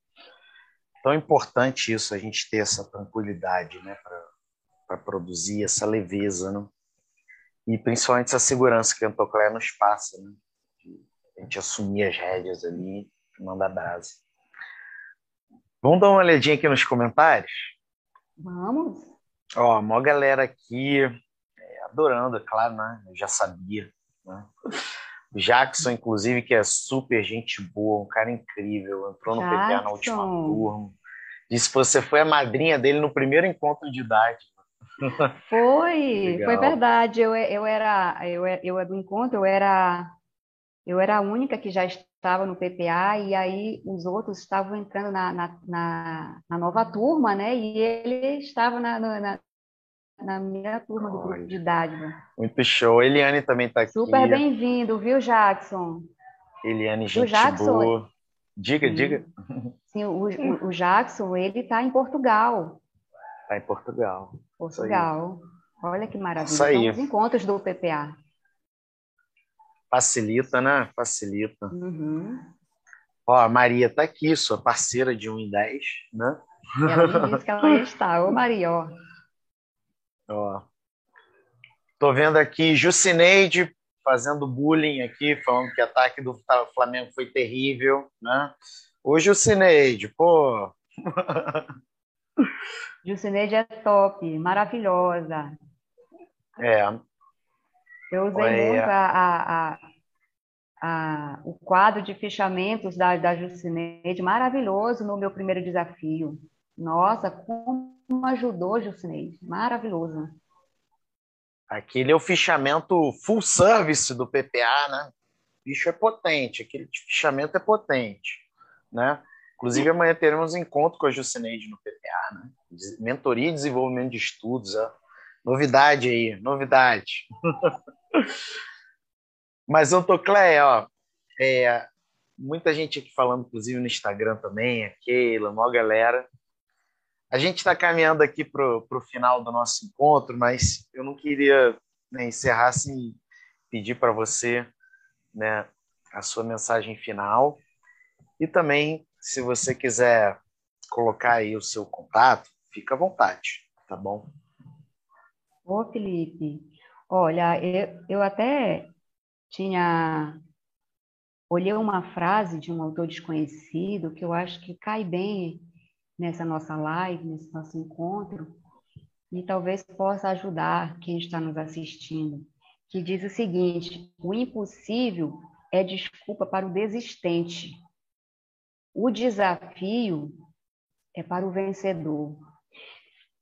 Tão importante isso, a gente ter essa tranquilidade né, para produzir, essa leveza. Né? E principalmente essa segurança que a Antocléia nos passa, né? a gente assumir as rédeas ali, mandar base. Vamos dar uma olhadinha aqui nos comentários? Vamos. Ó, a maior galera aqui adorando, é claro, né? Eu já sabia. Né? Jackson, inclusive, que é super gente boa, um cara incrível, entrou no Jackson. PPA na última turma. Disse que você foi a madrinha dele no primeiro encontro de idade. Foi, foi verdade. Eu, eu era, eu, eu do encontro, eu era, eu era a única que já estava no PPA e aí os outros estavam entrando na, na, na, na nova turma, né? E ele estava na, na, na minha turma do grupo de idade. Né? Muito show. Eliane também está aqui. Super bem-vindo, viu, Jackson? Eliane, gente Jackson, boa. Diga, sim, diga. Sim, o, o, o Jackson, ele está em Portugal. Está em Portugal. Portugal. Olha que maravilha. Isso aí. São os encontros do PPA. Facilita, né? Facilita. Uhum. Ó, a Maria está aqui, sua parceira de 1 em 10, né? Ela disse que ela está. Ô, Maria, ó. Ó. Tô vendo aqui Jucineide fazendo bullying aqui, falando que o ataque do Flamengo foi terrível, né? Ô, Jucineide, pô. *laughs* Jucineide é top, maravilhosa. É. Eu usei Olha. muito a, a, a, a, o quadro de fechamentos da, da Jucineide, maravilhoso no meu primeiro desafio. Nossa, como ajudou, Jucineide, maravilhoso. Aquele é o fichamento full service do PPA, né? O bicho é potente, aquele fichamento é potente, né? Inclusive, amanhã teremos encontro com a Jucineide no PPA, né? Mentoria e desenvolvimento de estudos, ó. Novidade aí, novidade. *laughs* Mas, Antocleia, ó, é, muita gente aqui falando, inclusive no Instagram também, a Keila, uma galera. A gente está caminhando aqui para o final do nosso encontro, mas eu não queria né, encerrar sem pedir para você né, a sua mensagem final e também, se você quiser colocar aí o seu contato, fica à vontade, tá bom? Ô, Felipe, olha, eu, eu até tinha olhei uma frase de um autor desconhecido que eu acho que cai bem nessa nossa live, nesse nosso encontro, e talvez possa ajudar quem está nos assistindo, que diz o seguinte: o impossível é desculpa para o desistente. O desafio é para o vencedor.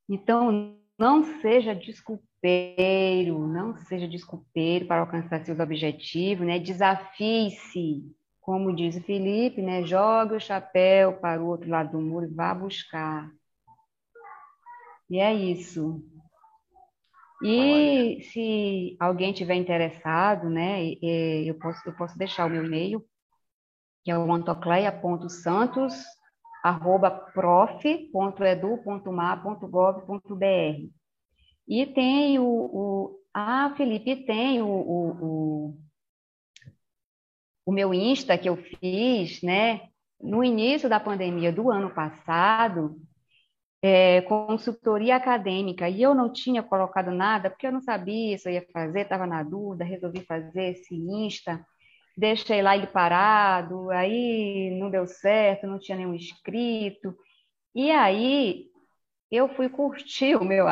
Então, não seja desculpeiro, não seja desculpeiro para alcançar seus objetivos, né? Desafie-se como diz o Felipe, né? Jogue o chapéu para o outro lado do muro e vá buscar. E é isso. E se alguém tiver interessado, né, eu posso, eu posso deixar o meu e-mail, que é o antocleia.santos, arroba prof.edu.mar.gov.br. E tem o, o, Ah, Felipe, tem o, o, o, o meu Insta que eu fiz, né? No início da pandemia do ano passado, é, consultoria acadêmica, e eu não tinha colocado nada, porque eu não sabia se eu ia fazer, estava na dúvida, resolvi fazer esse Insta, deixei lá ele parado, aí não deu certo, não tinha nenhum inscrito, e aí eu fui curtir o meu,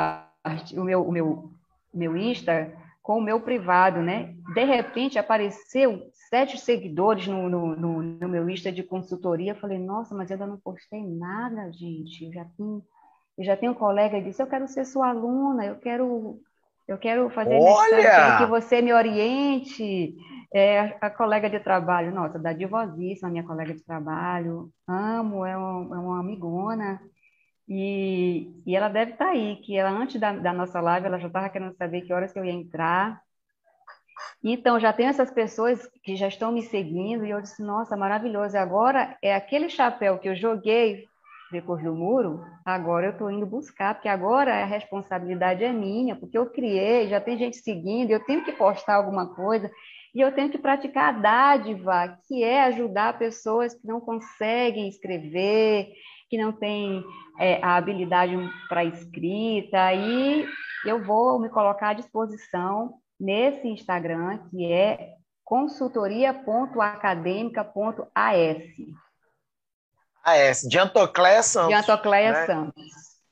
o meu, o meu, meu Insta com o meu privado, né? De repente apareceu sete seguidores no, no, no, no meu Insta de consultoria, eu falei, nossa, mas eu ainda não postei nada, gente, eu já tenho eu já tenho um colega que disse, eu quero ser sua aluna, eu quero, eu quero fazer Olha! que você me oriente. É, a colega de trabalho, nossa, da divosíssima, minha colega de trabalho, amo, é, um, é uma amigona. E, e ela deve estar tá aí, que ela, antes da, da nossa live, ela já estava querendo saber que horas que eu ia entrar. Então, já tem essas pessoas que já estão me seguindo, e eu disse, nossa, maravilhoso. Agora é aquele chapéu que eu joguei depois do muro, agora eu estou indo buscar, porque agora a responsabilidade é minha, porque eu criei, já tem gente seguindo, eu tenho que postar alguma coisa, e eu tenho que praticar a dádiva, que é ajudar pessoas que não conseguem escrever, que não têm é, a habilidade para escrita, e eu vou me colocar à disposição nesse Instagram, que é consultoria.acadêmica.as. É. De Antocléia Santos. De Antocléia né? Santos.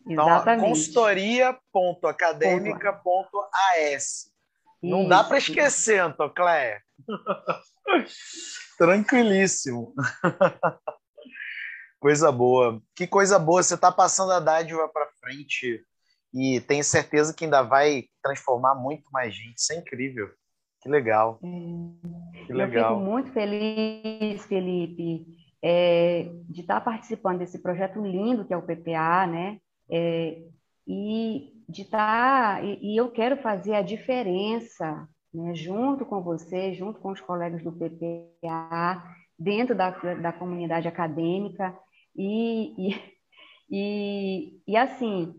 Então, Exatamente. consultoria.acadêmica.as. Não dá para esquecer, Antocléia. *laughs* Tranquilíssimo. *laughs* coisa boa. Que coisa boa. Você está passando a dádiva para frente e tenho certeza que ainda vai transformar muito mais gente. Isso é incrível. Que legal. Que legal. Eu fico muito feliz, Felipe é, de estar participando desse projeto lindo que é o PPA, né? É, e de estar e, e, eu quero fazer a diferença, né? Junto com você, junto com os colegas do PPA, dentro da, da comunidade acadêmica e, e, *laughs* e, e assim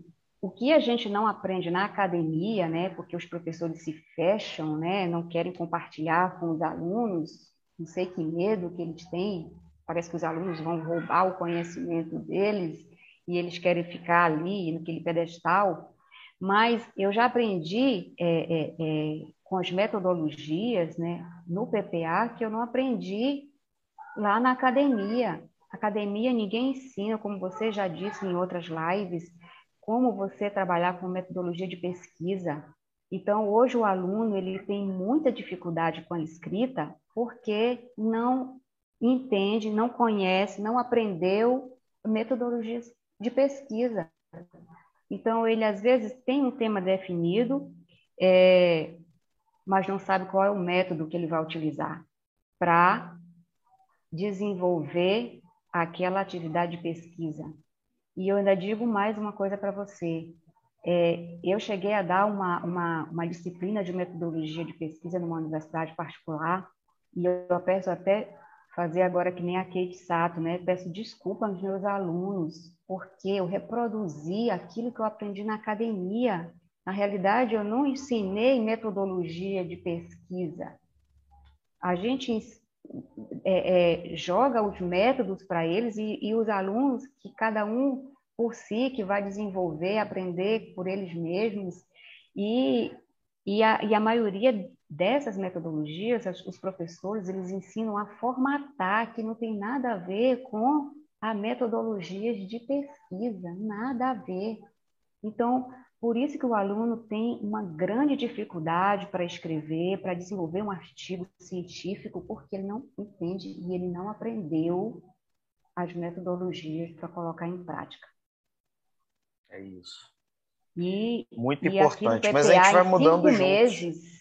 o que a gente não aprende na academia, né, porque os professores se fecham, né, não querem compartilhar com os alunos, não sei que medo que eles têm parece que os alunos vão roubar o conhecimento deles e eles querem ficar ali naquele pedestal, mas eu já aprendi é, é, é, com as metodologias né, no PPA que eu não aprendi lá na academia. Academia ninguém ensina, como você já disse em outras lives, como você trabalhar com metodologia de pesquisa. Então, hoje o aluno ele tem muita dificuldade com a escrita porque não entende, não conhece, não aprendeu metodologias de pesquisa. Então, ele às vezes tem um tema definido, é, mas não sabe qual é o método que ele vai utilizar para desenvolver aquela atividade de pesquisa. E eu ainda digo mais uma coisa para você. É, eu cheguei a dar uma, uma, uma disciplina de metodologia de pesquisa numa universidade particular, e eu peço até fazer agora que nem a Kate Sato, né? Peço desculpa aos meus alunos, porque eu reproduzi aquilo que eu aprendi na academia. Na realidade, eu não ensinei metodologia de pesquisa. A gente é, é, joga os métodos para eles e, e os alunos, que cada um por si, que vai desenvolver, aprender por eles mesmos. E, e, a, e a maioria dessas metodologias, os professores eles ensinam a formatar, que não tem nada a ver com a metodologia de pesquisa, nada a ver. Então, por isso que o aluno tem uma grande dificuldade para escrever, para desenvolver um artigo científico, porque ele não entende e ele não aprendeu as metodologias para colocar em prática. É isso. E, Muito e importante. Mas a gente vai mudando cinco meses,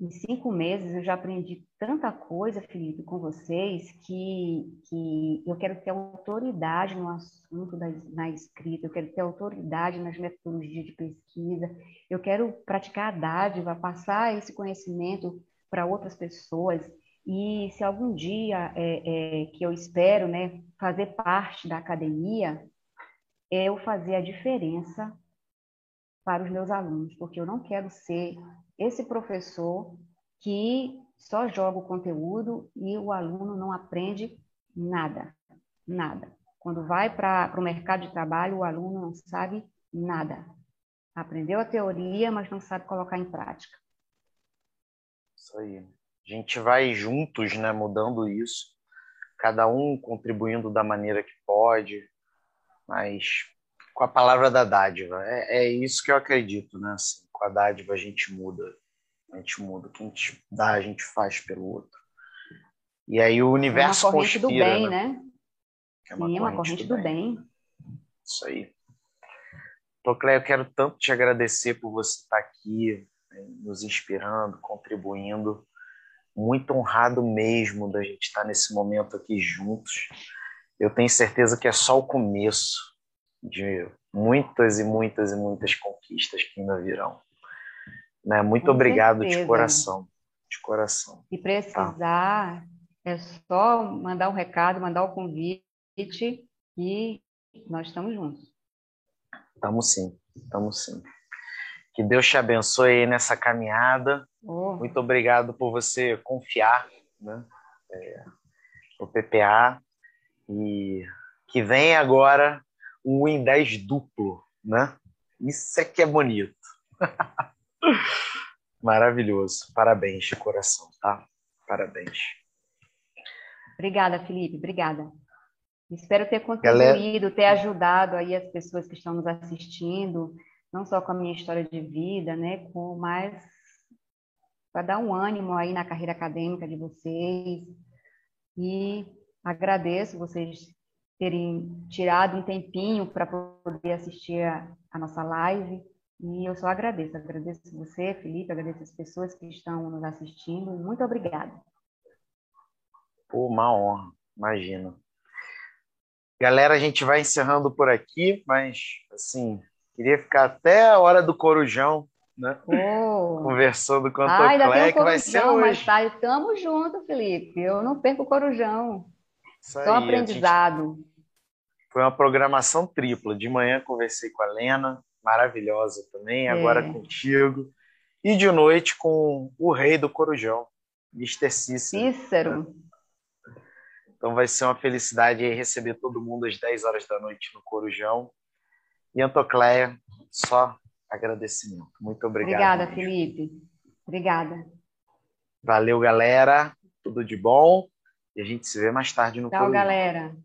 em cinco meses eu já aprendi tanta coisa, Felipe, com vocês, que, que eu quero ter autoridade no assunto da, na escrita, eu quero ter autoridade nas metodologias de pesquisa, eu quero praticar a dádiva, passar esse conhecimento para outras pessoas. E se algum dia é, é, que eu espero né, fazer parte da academia, eu fazer a diferença para os meus alunos, porque eu não quero ser esse professor que só joga o conteúdo e o aluno não aprende nada, nada. Quando vai para o mercado de trabalho, o aluno não sabe nada. Aprendeu a teoria, mas não sabe colocar em prática. Isso aí. A gente vai juntos, né, mudando isso, cada um contribuindo da maneira que pode, mas com a palavra da dádiva. É, é isso que eu acredito, né? Assim, com a dádiva a gente muda. A gente muda. O que a gente dá, a gente faz pelo outro. E aí o universo é uma corrente conspira, do bem, né? né? É uma, Sim, corrente, uma corrente do, do bem. bem. Isso aí. Toclé, eu quero tanto te agradecer por você estar aqui, né, nos inspirando, contribuindo. Muito honrado mesmo da gente estar nesse momento aqui juntos. Eu tenho certeza que é só o começo de muitas e muitas e muitas conquistas que ainda virão. Né? Muito Com obrigado certeza. de coração, de coração. Se precisar, tá? é só mandar um recado, mandar o um convite e nós estamos juntos. Estamos sim, estamos sim. Que Deus te abençoe nessa caminhada. Oh. Muito obrigado por você confiar né, é, no PPA e que vem agora um Win 10 duplo, né? Isso é que é bonito. *laughs* Maravilhoso. Parabéns de coração, tá? Parabéns. Obrigada, Felipe. Obrigada. Espero ter contribuído, ter ajudado aí as pessoas que estão nos assistindo, não só com a minha história de vida, né, com mais para dar um ânimo aí na carreira acadêmica de vocês. E agradeço vocês terem tirado um tempinho para poder assistir a, a, nossa live. E eu só agradeço. Agradeço você, Felipe, agradeço as pessoas que estão nos assistindo. Muito obrigada. Pô, uma honra, imagino. Galera, a gente vai encerrando por aqui, mas, assim, queria ficar até a hora do Corujão, né? Oh. Conversando com a Toclé, que vai ser hoje. Mas tá, estamos juntos, Felipe. Eu não perco o Corujão. Isso Só aí, aprendizado. Gente... Foi uma programação tripla. De manhã conversei com a Lena, maravilhosa também, agora é. contigo. E de noite com o rei do Corujão, Mr. Cícero. Cícero. Então vai ser uma felicidade receber todo mundo às 10 horas da noite no Corujão. E Antocleia, só agradecimento. Muito obrigado. Obrigada, mesmo. Felipe. Obrigada. Valeu, galera. Tudo de bom. E a gente se vê mais tarde no Tchau, Corujão. galera.